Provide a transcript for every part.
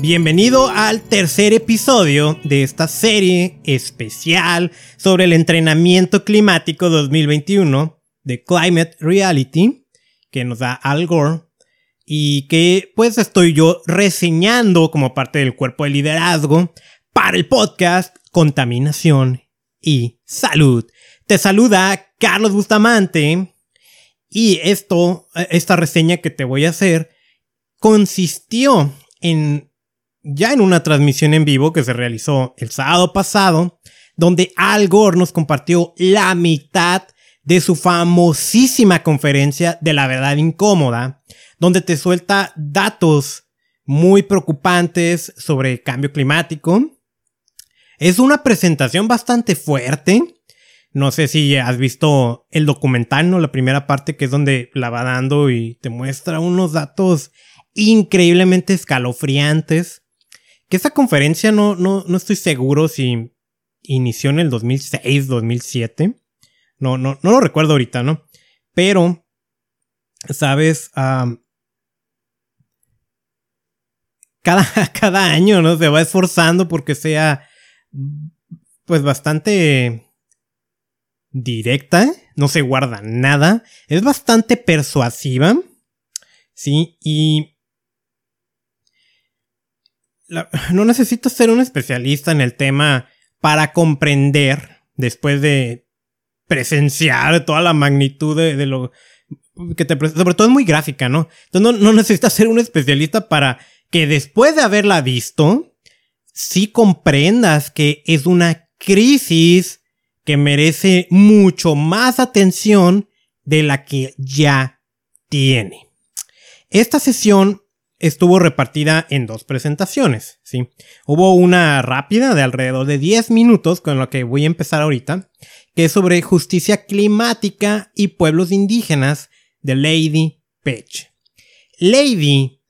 Bienvenido al tercer episodio de esta serie especial sobre el entrenamiento climático 2021 de Climate Reality que nos da Al Gore y que pues estoy yo reseñando como parte del cuerpo de liderazgo para el podcast Contaminación y Salud. Te saluda Carlos Bustamante y esto, esta reseña que te voy a hacer consistió en ya en una transmisión en vivo que se realizó el sábado pasado, donde Al Gore nos compartió la mitad de su famosísima conferencia de la verdad incómoda, donde te suelta datos muy preocupantes sobre cambio climático. Es una presentación bastante fuerte. No sé si has visto el documental, ¿no? La primera parte que es donde la va dando y te muestra unos datos increíblemente escalofriantes. Que esta conferencia no, no, no estoy seguro si inició en el 2006, 2007. No, no, no lo recuerdo ahorita, ¿no? Pero, ¿sabes? cada, cada año, ¿no? Se va esforzando porque sea, pues, bastante directa. No se guarda nada. Es bastante persuasiva. Sí, y... no necesito ser un especialista en el tema para comprender, después de presenciar toda la magnitud de, lo que te sobre todo es muy gráfica, ¿no? Entonces no, necesitas ser un especialista para que después de haberla visto, sí comprendas que es una crisis que merece mucho más atención de la que ya tiene. Esta sesión estuvo repartida en dos presentaciones, ¿sí? Hubo una rápida de alrededor de 10 minutos con la que voy a empezar ahorita que es sobre justicia climática y pueblos indígenas de Lady Page. Lady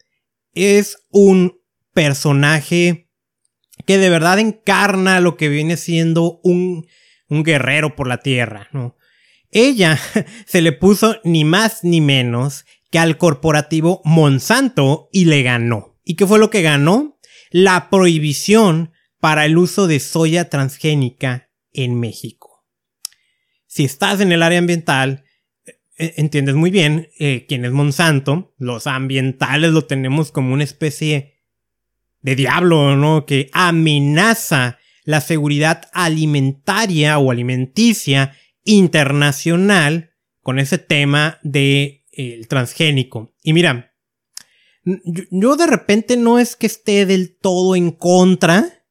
es un personaje que de verdad encarna lo que viene siendo un, un guerrero por la tierra, ¿no? Ella se le puso ni más ni menos que al corporativo Monsanto y le ganó. ¿Y qué fue lo que ganó? La prohibición para el uso de soya transgénica en México si estás en el área ambiental, eh, entiendes muy bien eh, quién es Monsanto. Los ambientales lo tenemos como una especie de diablo, ¿no? Que amenaza la seguridad alimentaria o alimenticia internacional con ese tema de el transgénico. Y mira, yo, de repente no es que esté del todo en contra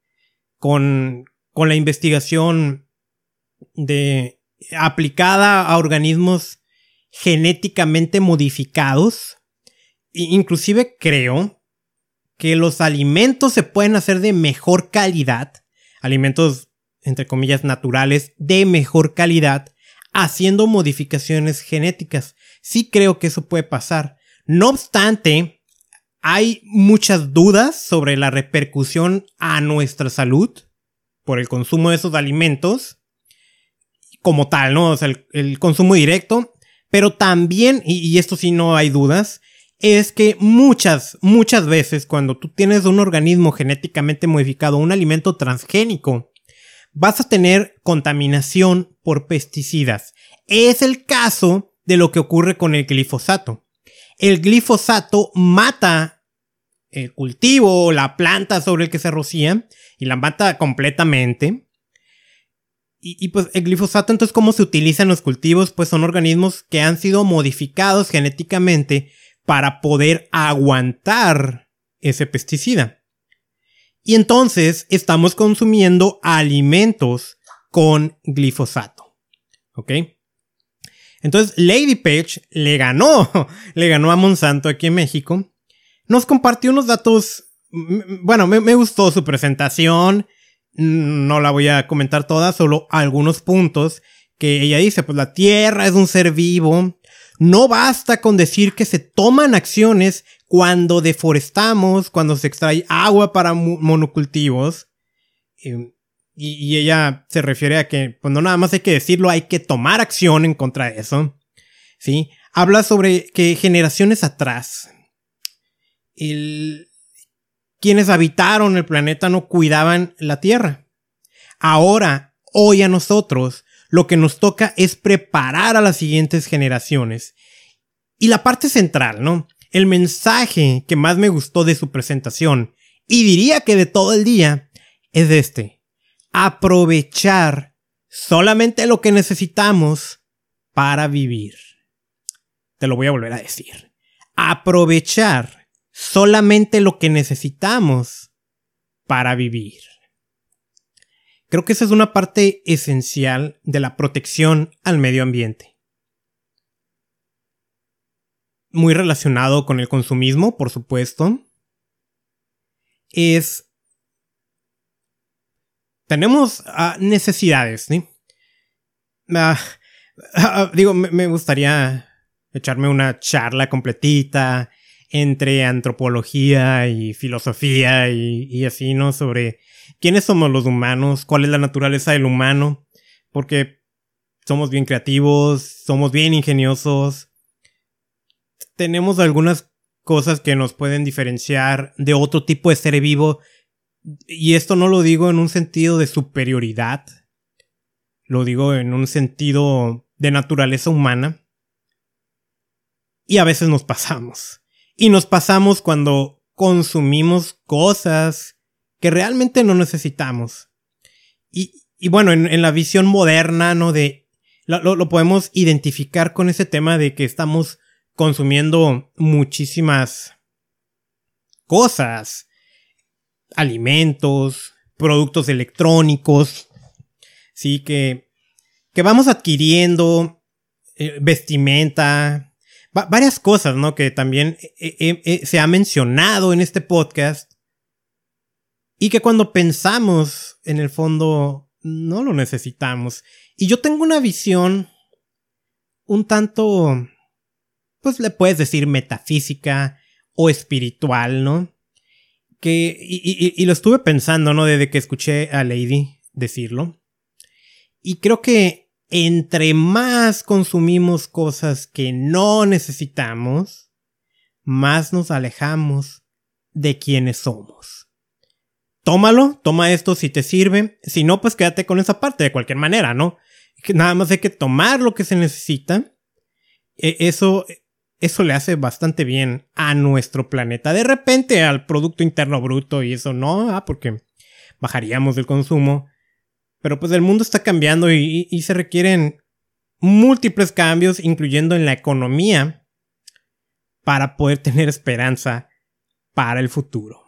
con, con la investigación de aplicada a organismos genéticamente modificados. Inclusive creo que los alimentos se pueden hacer de mejor calidad. Alimentos, entre comillas, naturales de mejor calidad, haciendo modificaciones genéticas. Sí creo que eso puede pasar. No obstante, hay muchas dudas sobre la repercusión a nuestra salud por el consumo de esos alimentos como tal, ¿no? O sea, el, consumo directo. Pero también, y, esto sí no hay dudas, es que muchas, muchas veces cuando tú tienes un organismo genéticamente modificado, un alimento transgénico, vas a tener contaminación por pesticidas. Es el caso de lo que ocurre con el glifosato. El glifosato mata el cultivo, la planta sobre el que se rocía, y la mata completamente. Y, pues el glifosato, entonces, ¿cómo se utiliza en los cultivos? Pues son organismos que han sido modificados genéticamente para poder aguantar ese pesticida. Y entonces estamos consumiendo alimentos con glifosato. ¿Ok? Entonces Lady Page le ganó, le ganó a Monsanto aquí en México. Nos compartió unos datos, bueno, me, gustó su presentación no la voy a comentar toda, solo algunos puntos que ella dice, pues la Tierra es un ser vivo, no basta con decir que se toman acciones cuando deforestamos, cuando se extrae agua para monocultivos. Em, y, ella se refiere a que, pues no nada más hay que decirlo, hay que tomar acción en contra de eso. ¿Sí? Habla sobre que generaciones atrás, quienes habitaron el planeta no cuidaban la Tierra. Ahora, hoy a nosotros, lo que nos toca es preparar a las siguientes generaciones. Y la parte central, ¿no? El mensaje que más me gustó de su presentación, y diría que de todo el día, es este. Aprovechar solamente lo que necesitamos para vivir. Te lo voy a volver a decir. Aprovechar solamente lo que necesitamos para vivir. Creo que esa es una parte esencial de la protección al medio ambiente. Muy relacionado con el consumismo, por supuesto. Es... Tenemos ah, necesidades, ¿sí? Ah, ah, digo, me gustaría echarme una charla completita entre antropología y filosofía y, así, ¿no? Sobre quiénes somos los humanos, cuál es la naturaleza del humano, porque somos bien creativos, somos bien ingeniosos, tenemos algunas cosas que nos pueden diferenciar de otro tipo de ser vivo, y esto no lo digo en un sentido de superioridad, lo digo en un sentido de naturaleza humana, y a veces nos pasamos. Y nos pasamos cuando consumimos cosas que realmente no necesitamos. Y, bueno, en, la visión moderna, ¿no? De, lo, lo podemos identificar con ese tema de que estamos consumiendo muchísimas cosas, alimentos, productos electrónicos, sí, que, que vamos adquiriendo, eh, vestimenta, varias cosas, ¿no? Que también eh, eh, se ha mencionado en este podcast y que cuando pensamos, en el fondo, no lo necesitamos. Y yo tengo una visión un tanto, pues le puedes decir metafísica o espiritual, ¿no? Que, y, y lo estuve pensando, ¿no? Desde que escuché a Lady decirlo. Y creo que entre más consumimos cosas que no necesitamos, más nos alejamos de quienes somos. Tómalo, toma esto si te sirve, si no, pues quédate con esa parte de cualquier manera, ¿no? Nada más hay que tomar lo que se necesita. E, eso, eso le hace bastante bien a nuestro planeta. De repente al Producto Interno Bruto y eso no, ah, porque bajaríamos el consumo. Pero pues el mundo está cambiando y, se requieren múltiples cambios, incluyendo en la economía, para poder tener esperanza para el futuro.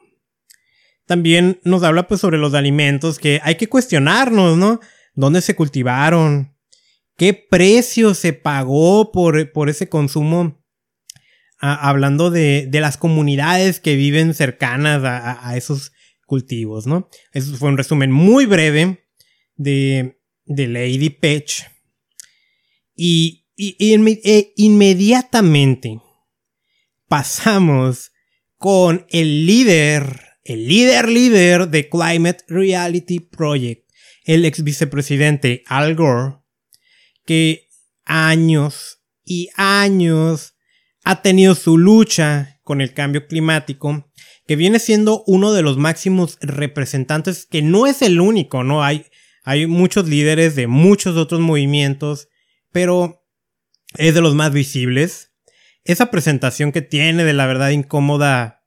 También nos habla pues sobre los alimentos que hay que cuestionarnos, ¿no? ¿Dónde se cultivaron? ¿Qué precio se pagó por, por ese consumo? Hablando de, las comunidades que viven cercanas a, a, esos cultivos, ¿no? Eso fue un resumen muy breve de, Lady Pech. Y, e inmediatamente pasamos con el líder, el líder líder de Climate Reality Project, el ex vicepresidente Al Gore, que años y años ha tenido su lucha con el cambio climático, que viene siendo uno de los máximos representantes, que no es el único, ¿no? Hay, hay muchos líderes de muchos otros movimientos, pero es de los más visibles. Esa presentación que tiene de la verdad incómoda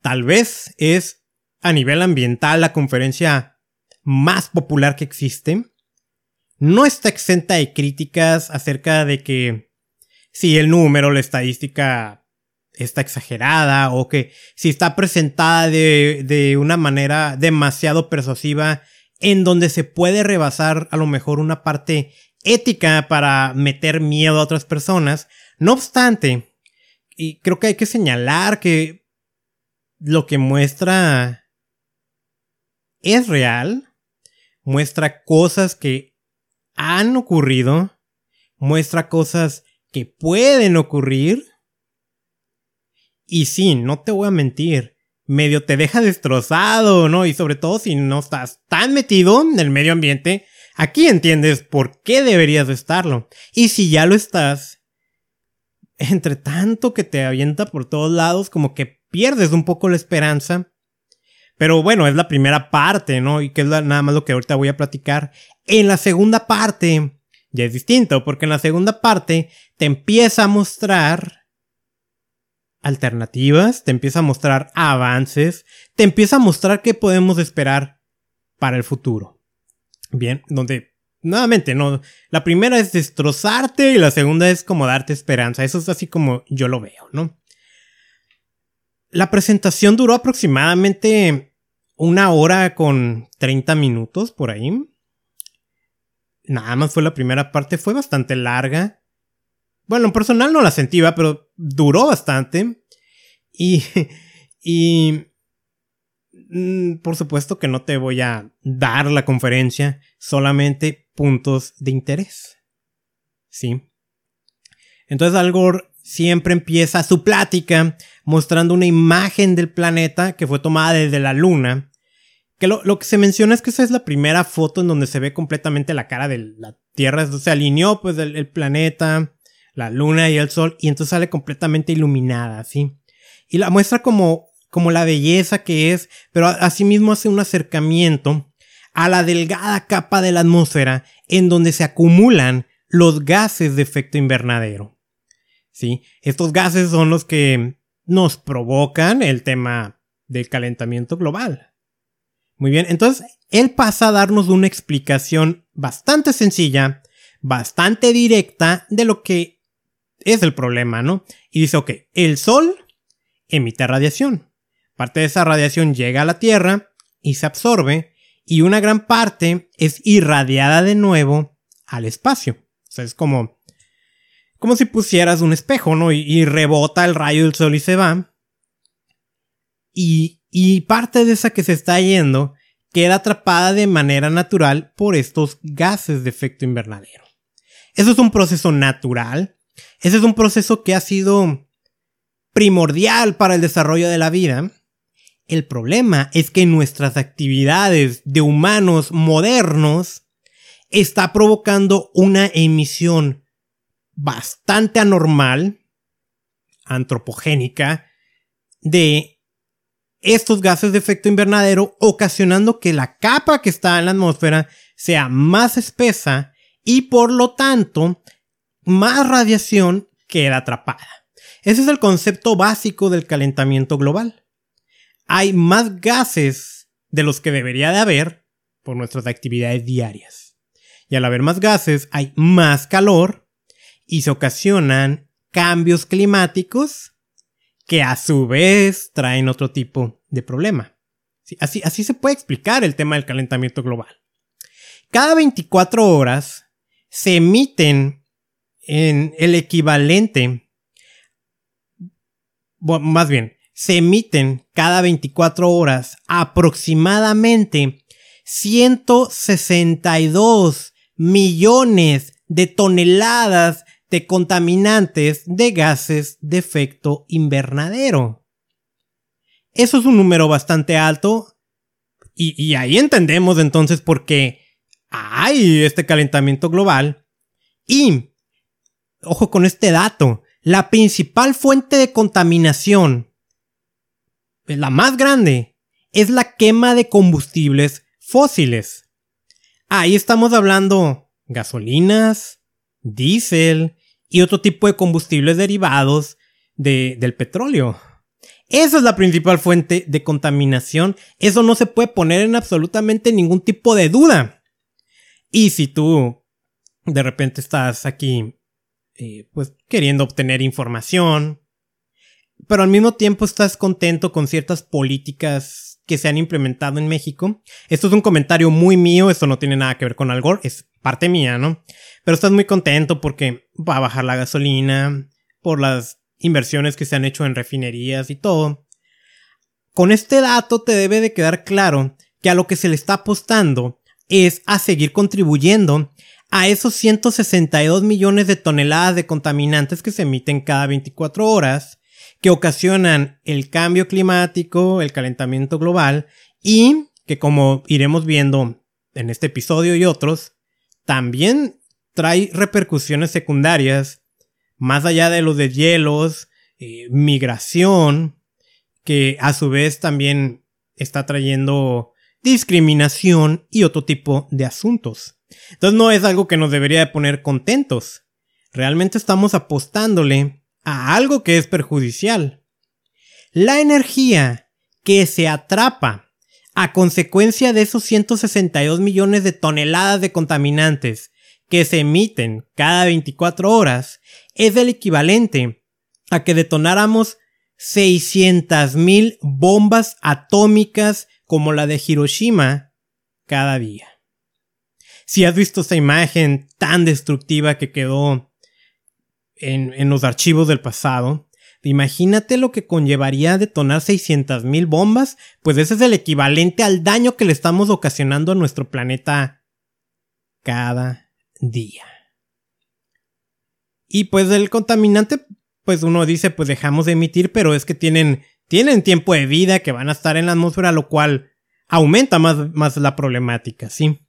tal vez es a nivel ambiental la conferencia más popular que existe. No está exenta de críticas acerca de que si el número, la estadística está exagerada o que si está presentada de, de una manera demasiado persuasiva en donde se puede rebasar a lo mejor una parte ética para meter miedo a otras personas. No obstante, y creo que hay que señalar que lo que muestra es real, muestra cosas que han ocurrido, muestra cosas que pueden ocurrir. Y sí, no te voy a mentir, medio te deja destrozado, ¿no? Y sobre todo si no estás tan metido en el medio ambiente, aquí entiendes por qué deberías de estarlo. Y si ya lo estás, entre tanto que te avienta por todos lados, como que pierdes un poco la esperanza. Pero bueno, es la primera parte, ¿no? Y que es nada más lo que ahorita voy a platicar. En la segunda parte ya es distinto, porque en la segunda parte te empieza a mostrar alternativas, te empieza a mostrar avances, te empieza a mostrar qué podemos esperar para el futuro. Bien, donde nuevamente no, la primera es destrozarte y la segunda es como darte esperanza. Eso es así como yo lo veo, ¿no? La presentación duró aproximadamente una hora con 30 minutos por ahí. Nada más fue la primera parte, fue bastante larga. Bueno, en personal no la sentí, pero duró bastante. Y, y mm, por supuesto que no te voy a dar la conferencia, solamente puntos de interés. ¿Sí? Entonces Al siempre empieza su plática mostrando una imagen del planeta que fue tomada desde la luna. Que lo, que se menciona es que esa es la primera foto en donde se ve completamente la cara de la Tierra. Se alineó pues el, planeta, la luna y el sol y entonces sale completamente iluminada, ¿sí? Y la muestra como, como la belleza que es, pero asimismo hace un acercamiento a la delgada capa de la atmósfera en donde se acumulan los gases de efecto invernadero. ¿Sí? Estos gases son los que nos provocan el tema del calentamiento global. Muy bien, entonces él pasa a darnos una explicación bastante sencilla, bastante directa de lo que es el problema, ¿no? Y dice, ok, el Sol emite radiación. Parte de esa radiación llega a la Tierra y se absorbe y una gran parte es irradiada de nuevo al espacio. O sea, es como como si pusieras un espejo, ¿no? Y, rebota el rayo del sol y se va. Y, y parte de esa que se está yendo queda atrapada de manera natural por estos gases de efecto invernadero. Eso es un proceso natural. Ese es un proceso que ha sido primordial para el desarrollo de la vida. El problema es que nuestras actividades de humanos modernos está provocando una emisión bastante anormal, antropogénica, de estos gases de efecto invernadero, ocasionando que la capa que está en la atmósfera sea más espesa y por lo tanto más radiación queda atrapada. Ese es el concepto básico del calentamiento global. Hay más gases de los que debería de haber por nuestras actividades diarias. Y al haber más gases hay más calor y se ocasionan cambios climáticos que a su vez traen otro tipo de problema. así, así se puede explicar el tema del calentamiento global. Cada 24 horas se emiten en el equivalente, más bien, se emiten cada 24 horas aproximadamente 162 millones de toneladas de contaminantes de gases de efecto invernadero. Eso es un número bastante alto y, ahí entendemos entonces por qué hay este calentamiento global y, ojo con este dato, la principal fuente de contaminación, la más grande, es la quema de combustibles fósiles. Ahí estamos hablando gasolinas, diésel, y otro tipo de combustibles derivados del petróleo. Esa es la principal fuente de contaminación. Eso no se puede poner en absolutamente ningún tipo de duda. Y si tú de repente estás aquí, eh, pues queriendo obtener información, pero al mismo tiempo estás contento con ciertas políticas que se han implementado en México. Esto es un comentario muy mío, esto no tiene nada que ver con Algor, es parte mía, ¿no? Pero estás muy contento porque va a bajar la gasolina, por las inversiones que se han hecho en refinerías y todo. Con este dato te debe de quedar claro que a lo que se le está apostando es a seguir contribuyendo a esos 162 millones de toneladas de contaminantes que se emiten cada 24 horas, que ocasionan el cambio climático, el calentamiento global y que como iremos viendo en este episodio y otros, también trae repercusiones secundarias, más allá de los hielos, eh, migración, que a su vez también está trayendo discriminación y otro tipo de asuntos. Entonces no es algo que nos debería de poner contentos. Realmente estamos apostándole a algo que es perjudicial. La energía que se atrapa a consecuencia de esos 162 millones de toneladas de contaminantes que se emiten cada 24 horas es el equivalente a que detonáramos 600.000 bombas atómicas como la de Hiroshima cada día. Si has visto esta imagen tan destructiva que quedó en, en los archivos del pasado, imagínate lo que conllevaría detonar 600.000 bombas, pues ese es el equivalente al daño que le estamos ocasionando a nuestro planeta cada día. Y pues el contaminante pues uno dice, pues dejamos de emitir, pero es que tienen, tienen tiempo de vida que van a estar en la atmósfera, lo cual aumenta más, más la problemática, ¿sí?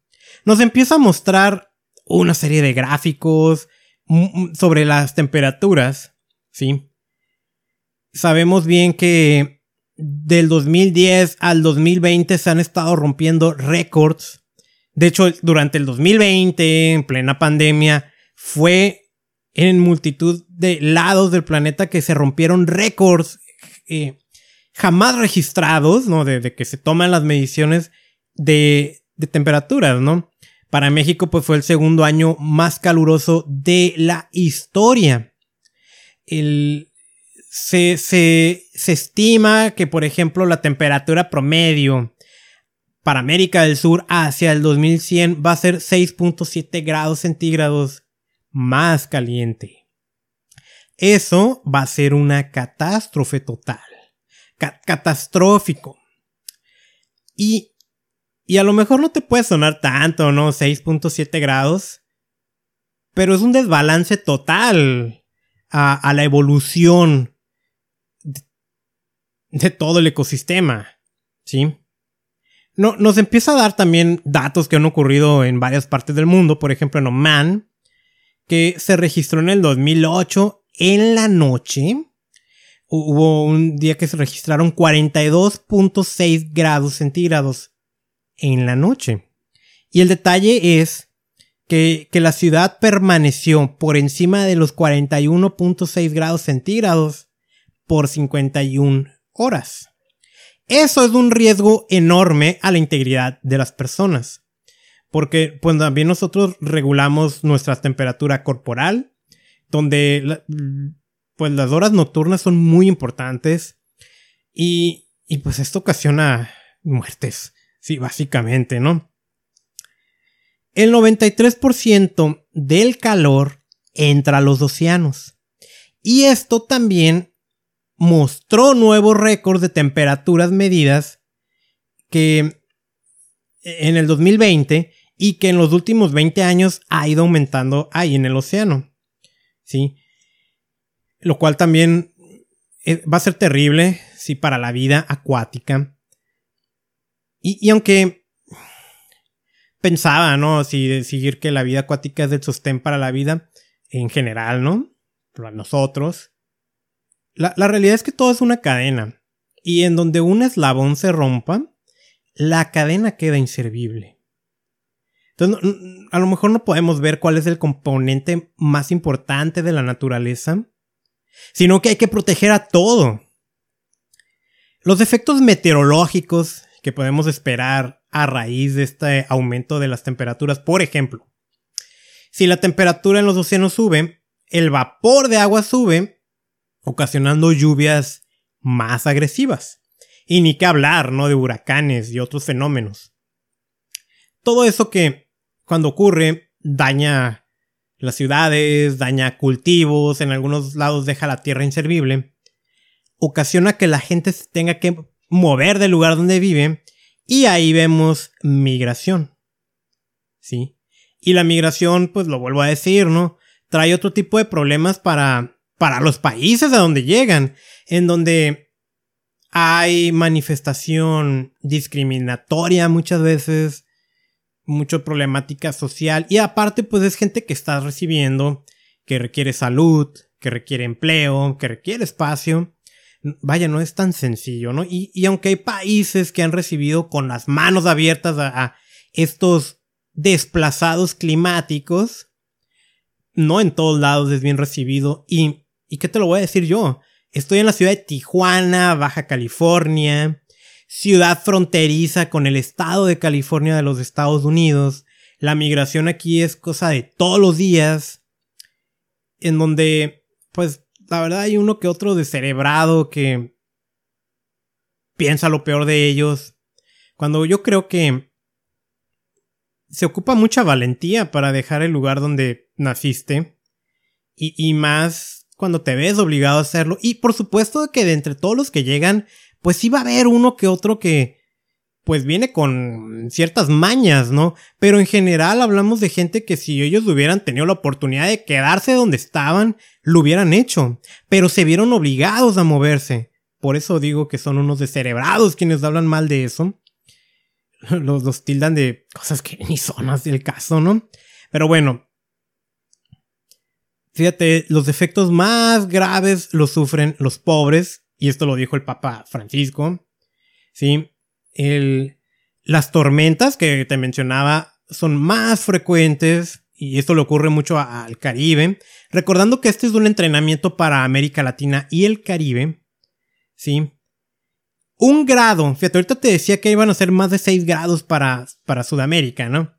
Nos empieza a mostrar una serie de gráficos sobre las temperaturas, ¿sí? Sabemos bien que del 2010 al 2020 se han estado rompiendo récords. De hecho, durante el 2020, en plena pandemia, fue en multitud de lados del planeta que se rompieron récords eh, jamás registrados, ¿no? De, que se toman las mediciones de, de temperaturas, ¿no? Para México, pues fue el segundo año más caluroso de la historia. El, se, se, se estima que, por ejemplo, la temperatura promedio para América del Sur hacia el 2100 va a ser 6.7 grados centígrados más caliente. Eso va a ser una catástrofe total. catastrófico. Y, y a lo mejor no te puede sonar tanto, ¿no? 6.7 grados. Pero es un desbalance total a, la evolución de, de, todo el ecosistema. ¿Sí? No, nos empieza a dar también datos que han ocurrido en varias partes del mundo. Por ejemplo, en Oman que se registró en el 2008 en la noche. Hubo un día que se registraron 42.6 grados centígrados en la noche. Y el detalle es que, que la ciudad permaneció por encima de los 41.6 grados centígrados por 51 horas. Eso es un riesgo enorme a la integridad de las personas. Porque pues también nosotros regulamos nuestra temperatura corporal, donde pues las horas nocturnas son muy importantes y, y pues esto ocasiona muertes, sí, básicamente, ¿no? El 93% del calor entra a los océanos. Y esto también mostró nuevos récords de temperaturas medidas que en el 2020 y que en los últimos 20 años ha ido aumentando ahí en el océano. ¿Sí? Lo cual también eh, va a ser terrible, sí, para la vida acuática. Y, aunque pensaba, ¿no? Si decir que la vida acuática es el sostén para la vida en general, ¿no? Para nosotros. La, la realidad es que todo es una cadena. Y en donde un eslabón se rompa, la cadena queda inservible. Entonces, a lo mejor no podemos ver cuál es el componente más importante de la naturaleza, sino que hay que proteger a todo. Los efectos meteorológicos que podemos esperar a raíz de este aumento de las temperaturas, por ejemplo, si la temperatura en los océanos sube, el vapor de agua sube, ocasionando lluvias más agresivas. Y ni que hablar, ¿no? De huracanes y otros fenómenos. Todo eso que cuando ocurre, daña las ciudades, daña cultivos, en algunos lados deja la tierra inservible, ocasiona que la gente tenga que mover del lugar donde vive y ahí vemos migración. ¿Sí? Y la migración, pues lo vuelvo a decir, ¿no? Trae otro tipo de problemas para, para los países a donde llegan, en donde hay manifestación discriminatoria muchas veces, mucha problemática social y aparte pues es gente que está recibiendo, que requiere salud, que requiere empleo, que requiere espacio, vaya, no es tan sencillo, ¿no? Y, aunque hay países que han recibido con las manos abiertas a, estos desplazados climáticos, no en todos lados es bien recibido. Y, ¿y qué te lo voy a decir yo? Estoy en la ciudad de Tijuana, Baja California, ciudad fronteriza con el estado de California de los Estados Unidos. La migración aquí es cosa de todos los días, en donde, pues, la verdad hay uno que otro descerebrado que piensa lo peor de ellos. Cuando yo creo que se ocupa mucha valentía para dejar el lugar donde naciste. Y, más cuando te ves obligado a hacerlo. Y por supuesto que de entre todos los que llegan, pues sí va a haber uno que otro que pues viene con ciertas mañas, ¿no? Pero en general hablamos de gente que si ellos hubieran tenido la oportunidad de quedarse donde estaban, lo hubieran hecho, pero se vieron obligados a moverse. Por eso digo que son unos descerebrados quienes hablan mal de eso. Los, tildan de cosas que ni son más del caso, ¿no? Pero bueno. Fíjate, los defectos más graves los sufren los pobres, y esto lo dijo el Papa Francisco. Sí, el, las tormentas que te mencionaba son más frecuentes y esto le ocurre mucho al Caribe. Recordando que este es un entrenamiento para América Latina y el Caribe. ¿Sí? Un grado, fíjate, ahorita te decía que iban a ser más de 6 grados para, para Sudamérica, ¿no?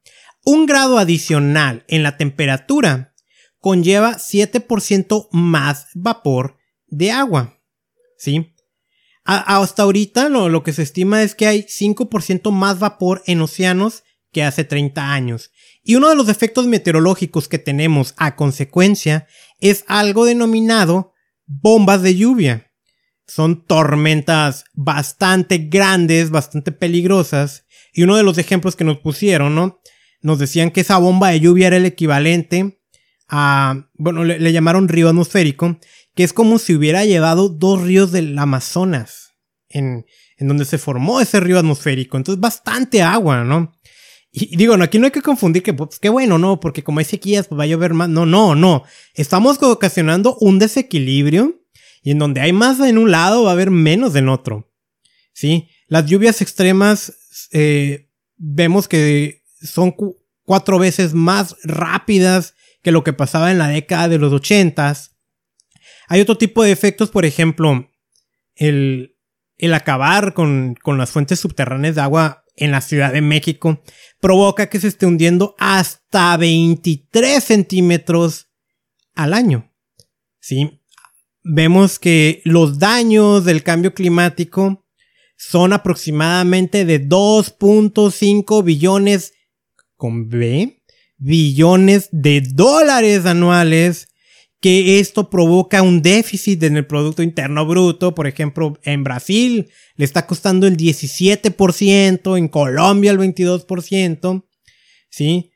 Un grado adicional en la temperatura conlleva 7% más vapor de agua. ¿Sí? Hasta ahorita lo, que se estima es que hay 5% más vapor en océanos que hace 30 años. Y uno de los efectos meteorológicos que tenemos a consecuencia es algo denominado bombas de lluvia. Son tormentas bastante grandes, bastante peligrosas. Y uno de los ejemplos que nos pusieron, ¿no? Nos decían que esa bomba de lluvia era el equivalente a, bueno, le llamaron río atmosférico, que es como si hubiera llevado dos ríos del Amazonas, en, en donde se formó ese río atmosférico. Entonces, bastante agua, ¿no? Y, digo, no, aquí no hay que confundir que, pues, qué bueno, no, porque como hay sequías, pues va a llover más. No, no, no. Estamos ocasionando un desequilibrio y en donde hay más en un lado va a haber menos en otro. ¿Sí? Las lluvias extremas, eh, vemos que son cuatro veces más rápidas que lo que pasaba en la década de los ochentas. Hay otro tipo de efectos, por ejemplo, el, acabar con, con las fuentes subterráneas de agua en la Ciudad de México provoca que se esté hundiendo hasta 23 centímetros al año. ¿Sí? Vemos que los daños del cambio climático son aproximadamente de 2.5 billones con B, billones de dólares anuales que esto provoca un déficit en el Producto Interno Bruto. Por ejemplo, en Brasil le está costando el 17%, en Colombia el 22%, ¿sí?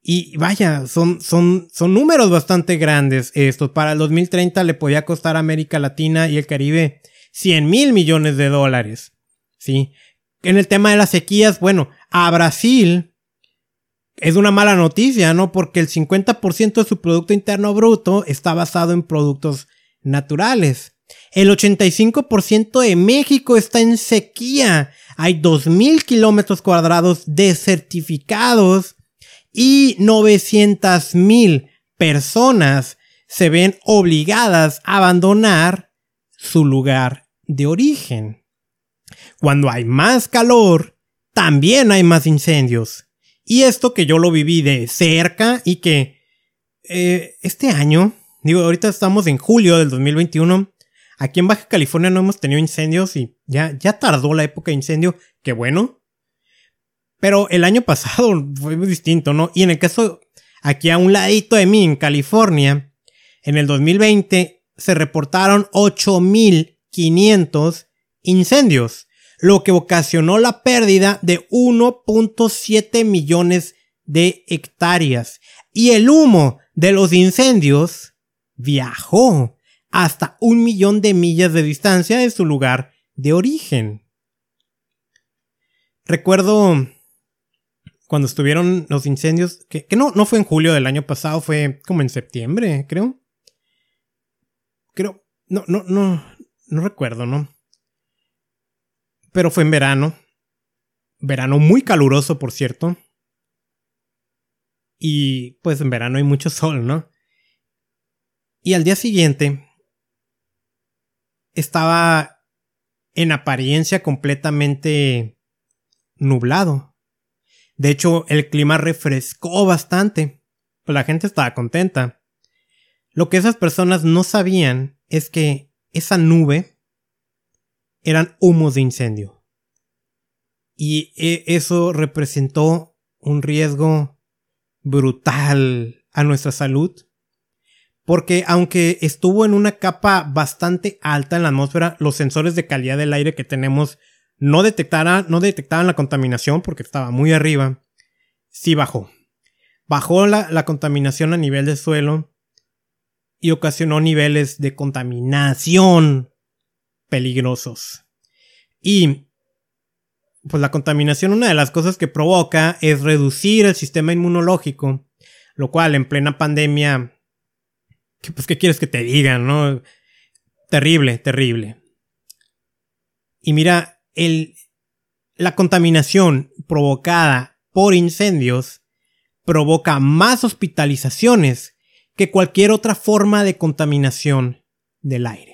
Y vaya, son, son, son números bastante grandes estos. Para el 2030 le podía costar a América Latina y el Caribe 100 mil millones de dólares, ¿sí? En el tema de las sequías, bueno, a Brasil es una mala noticia, ¿no? Porque el 50% de su Producto Interno Bruto está basado en productos naturales. El 85% de México está en sequía. Hay 2.000 kilómetros cuadrados desertificados y 900.000 personas se ven obligadas a abandonar su lugar de origen. Cuando hay más calor, también hay más incendios. Y esto que yo lo viví de cerca y que eh, este año, digo, ahorita estamos en julio del 2021, aquí en Baja California no hemos tenido incendios y ya, ya tardó la época de incendio, qué bueno. Pero el año pasado fue muy distinto, ¿no? Y en el caso, aquí a un ladito de mí, en California, en el 2020 se reportaron 8.500 incendios lo que ocasionó la pérdida de 1.7 millones de hectáreas. Y el humo de los incendios viajó hasta un millón de millas de distancia de su lugar de origen. Recuerdo cuando estuvieron los incendios, que, no, no fue en julio del año pasado, fue como en septiembre, creo. Creo, no, no, no, no recuerdo, ¿no? Pero fue en verano. Verano muy caluroso, por cierto. Y pues en verano hay mucho sol, ¿no? Y al día siguiente estaba en apariencia completamente nublado. De hecho, el clima refrescó bastante. Pues la gente estaba contenta. Lo que esas personas no sabían es que esa nube eran humos de incendio. Y e, eso representó un riesgo brutal a nuestra salud. Porque aunque estuvo en una capa bastante alta en la atmósfera, los sensores de calidad del aire que tenemos no, detectaran, no detectaban la contaminación porque estaba muy arriba. Sí bajó. Bajó la, la contaminación a nivel del suelo y ocasionó niveles de contaminación peligrosos. Y pues la contaminación una de las cosas que provoca es reducir el sistema inmunológico, lo cual en plena pandemia, pues qué quieres que te digan, ¿no? Terrible, terrible. Y mira, el, la contaminación provocada por incendios provoca más hospitalizaciones que cualquier otra forma de contaminación del aire.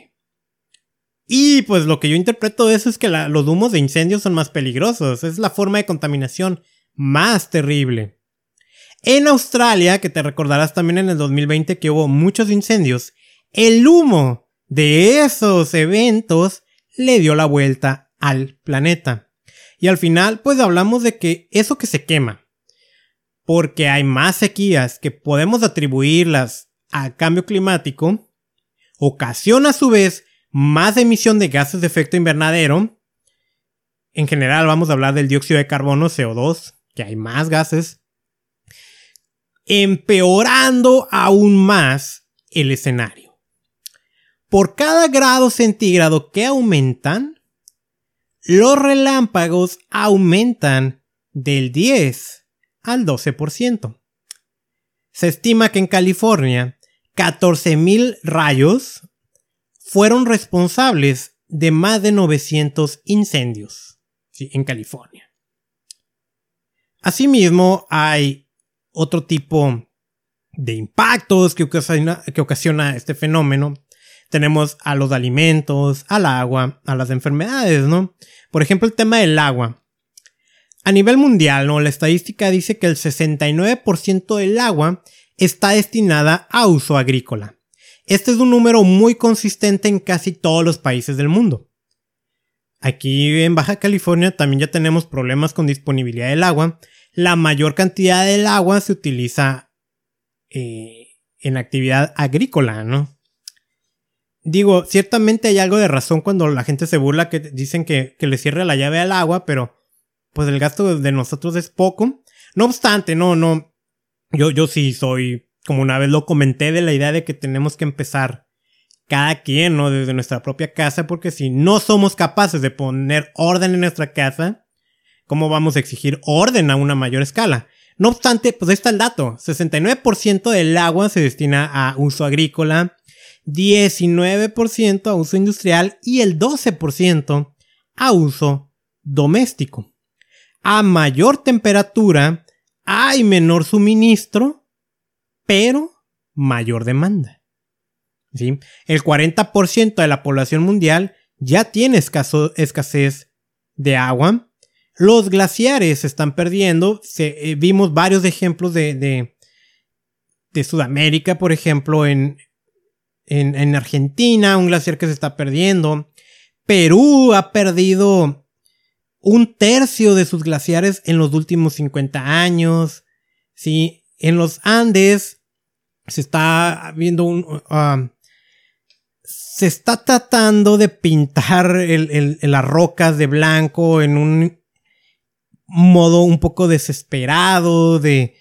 Y pues lo que yo interpreto de eso es que los humos de incendios son más peligrosos. Es la forma de contaminación más terrible. En Australia, que te recordarás también en el 2020 que hubo muchos incendios, el humo de esos eventos le dio la vuelta al planeta. Y al final, pues hablamos de que eso que se quema, porque hay más sequías que podemos atribuirlas al cambio climático, ocasiona a su vez más emisión de gases de efecto invernadero. En general vamos a hablar del dióxido de carbono, CO2, que hay más gases. Empeorando aún más el escenario. Por cada grado centígrado que aumentan, los relámpagos aumentan del 10 al 12%. Se estima que en California 14.000 rayos fueron responsables de más de 900 incendios en California. Asimismo, hay otro tipo de impactos que ocasiona, este fenómeno. Tenemos a los alimentos, al agua, a las enfermedades, ¿no? Por ejemplo, el tema del agua. A nivel mundial. La estadística dice que el 69% del agua está destinada a uso agrícola. Este es un número muy consistente en casi todos los países del mundo. Aquí en Baja California también ya tenemos problemas con disponibilidad del agua. La mayor cantidad del agua se utiliza eh, en actividad agrícola, ¿no? Digo, ciertamente hay algo de razón cuando la gente se burla que dicen que, le cierre la llave al agua, pero pues el gasto de nosotros es poco. No obstante, no, no. Yo, yo sí soy como una vez lo comenté, de la idea de que tenemos que empezar cada quien, ¿no? Desde nuestra propia casa, porque si no somos capaces de poner orden en nuestra casa, ¿cómo vamos a exigir orden a una mayor escala? No obstante, pues ahí está el dato. 69% del agua se destina a uso agrícola, 19% a uso industrial y el 12% a uso doméstico. A mayor temperatura hay menor suministro pero mayor demanda. ¿Sí? El 40% de la población mundial ya tiene escasez de agua. Los glaciares se están perdiendo. Eh, vimos varios ejemplos de, de, Sudamérica, por ejemplo, en, en, en Argentina, un glaciar que se está perdiendo. Perú ha perdido un tercio de sus glaciares en los últimos 50 años. ¿sí? En los Andes se está viendo un... Um, se está tratando de pintar las rocas de blanco en un modo un poco desesperado de,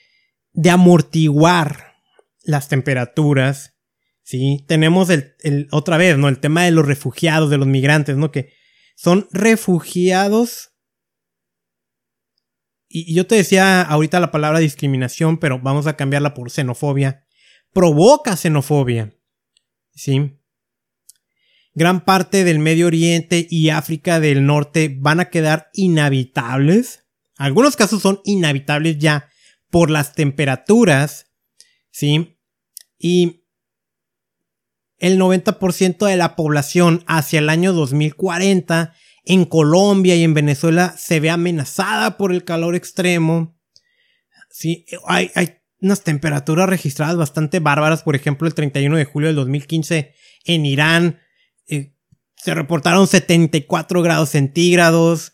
de amortiguar las temperaturas. Sí, tenemos el, otra vez, ¿no? El tema de los refugiados, de los migrantes, ¿no? Que son refugiados. Y yo te decía ahorita la palabra discriminación, pero vamos a cambiarla por xenofobia provoca xenofobia. ¿Sí? gran parte del Medio Oriente y África del Norte van a quedar inhabitables. Algunos casos son inhabitables ya por las temperaturas, ¿sí? Y el 90% de la población hacia el año 2040 en Colombia y en Venezuela se ve amenazada por el calor extremo. Sí, hay, hay unas temperaturas registradas bastante bárbaras. Por ejemplo, el 31 de julio del 2015 en Irán eh, se reportaron 74 grados centígrados.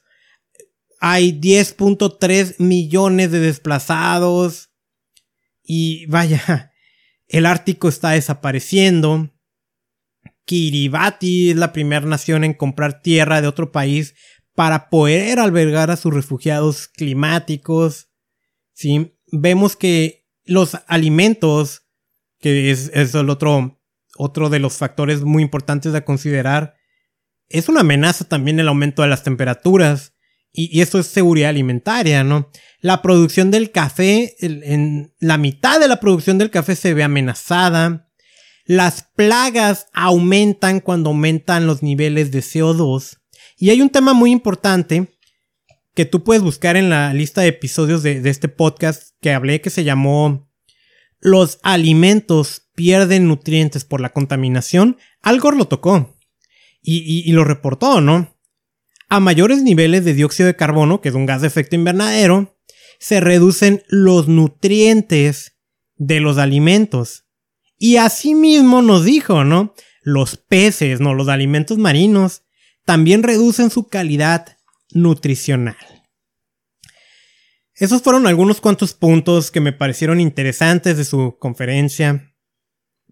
Hay 10.3 millones de desplazados. Y vaya, el Ártico está desapareciendo. Kiribati es la primera nación en comprar tierra de otro país para poder albergar a sus refugiados climáticos. ¿sí? Vemos que los alimentos, que es, el otro, otro de los factores muy importantes a considerar, es una amenaza también el aumento de las temperaturas. Y, eso es seguridad alimentaria, ¿no? La producción del café, en la mitad de la producción del café se ve amenazada. Las plagas aumentan cuando aumentan los niveles de CO2. Y hay un tema muy importante que tú puedes buscar en la lista de episodios de, este podcast que hablé que se llamó Los alimentos pierden nutrientes por la contaminación. Algo lo tocó y, y lo reportó, ¿no? A mayores niveles de dióxido de carbono, que es un gas de efecto invernadero, se reducen los nutrientes de los alimentos. Y asimismo nos dijo, ¿no? Los peces, ¿no? Los alimentos marinos también reducen su calidad nutricional. Esos fueron algunos cuantos puntos que me parecieron interesantes de su conferencia.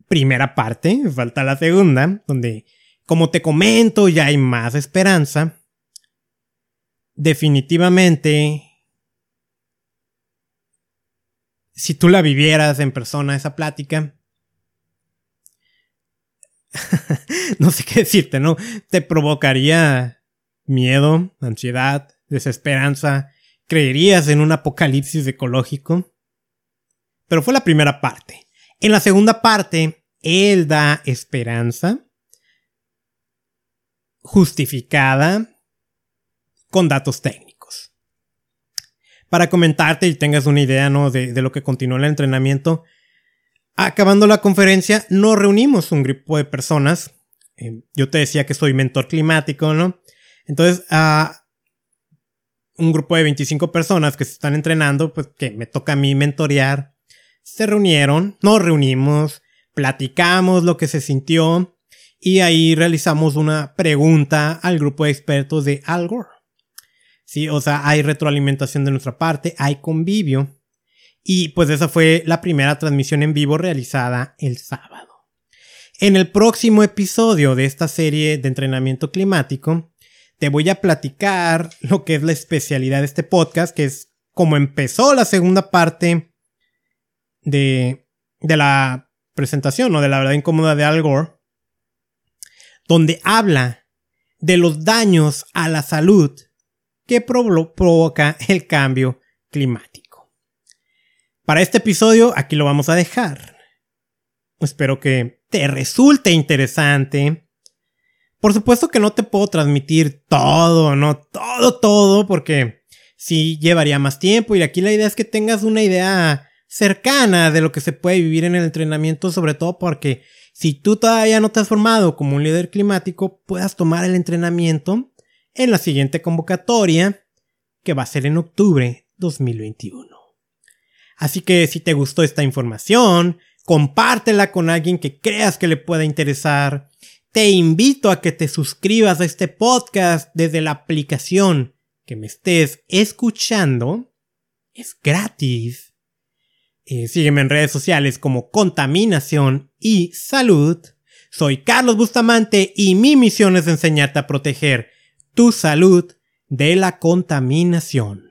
Primera parte, falta la segunda, donde, como te comento, ya hay más esperanza. Definitivamente, si tú la vivieras en persona, esa plática, no sé qué decirte, ¿no? Te provocaría miedo, ansiedad, desesperanza. ¿Creerías en un apocalipsis ecológico? Pero fue la primera parte. En la segunda parte, él da esperanza justificada con datos técnicos. Para comentarte y tengas una idea ¿no? de, de lo que continuó el entrenamiento, Acabando la conferencia, nos reunimos un grupo de personas. Eh, yo te decía que soy mentor climático, ¿no? Entonces, a un grupo de 25 personas que se están entrenando, pues que me toca a mí mentorear, se reunieron, nos reunimos, platicamos lo que se sintió y ahí realizamos una pregunta al grupo de expertos de Al Gore. Sí, o sea, hay retroalimentación de nuestra parte, hay convivio. Y pues esa fue la primera transmisión en vivo realizada el sábado. En el próximo episodio de esta serie de entrenamiento climático, te voy a platicar lo que es la especialidad de este podcast, que es como empezó la segunda parte de, de la presentación o de la verdad incómoda de Al Gore, donde habla de los daños a la salud que provoca el cambio climático. Para este episodio aquí lo vamos a dejar. Espero que te resulte interesante. Por supuesto que no te puedo transmitir todo, no todo, todo, porque sí llevaría más tiempo y aquí la idea es que tengas una idea cercana de lo que se puede vivir en el entrenamiento, sobre todo porque si tú todavía no te has formado como un líder climático, puedas tomar el entrenamiento en la siguiente convocatoria, que va a ser en octubre 2021. Así que si te gustó esta información, compártela con alguien que creas que le pueda interesar. Te invito a que te suscribas a este podcast desde la aplicación que me estés escuchando. Es gratis. Eh, sígueme en redes sociales como Contaminación y Salud. Soy Carlos Bustamante y mi misión es enseñarte a proteger tu salud de la contaminación.